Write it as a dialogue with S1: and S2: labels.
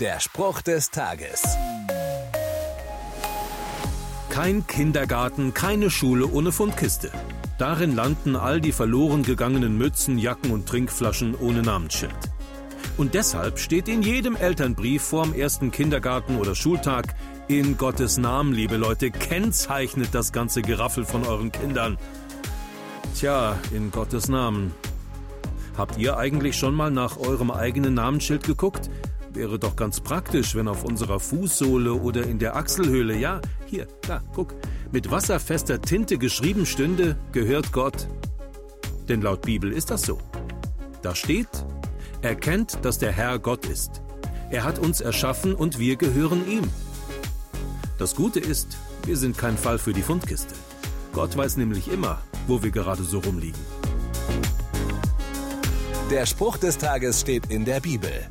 S1: Der Spruch des Tages.
S2: Kein Kindergarten, keine Schule ohne Fundkiste. Darin landen all die verloren gegangenen Mützen, Jacken und Trinkflaschen ohne Namensschild. Und deshalb steht in jedem Elternbrief vorm ersten Kindergarten oder Schultag in Gottes Namen, liebe Leute, kennzeichnet das ganze Geraffel von euren Kindern. Tja, in Gottes Namen. Habt ihr eigentlich schon mal nach eurem eigenen Namensschild geguckt? Wäre doch ganz praktisch, wenn auf unserer Fußsohle oder in der Achselhöhle, ja, hier, da, guck, mit wasserfester Tinte geschrieben stünde, gehört Gott. Denn laut Bibel ist das so. Da steht, erkennt, dass der Herr Gott ist. Er hat uns erschaffen und wir gehören ihm. Das Gute ist, wir sind kein Fall für die Fundkiste. Gott weiß nämlich immer, wo wir gerade so rumliegen.
S1: Der Spruch des Tages steht in der Bibel.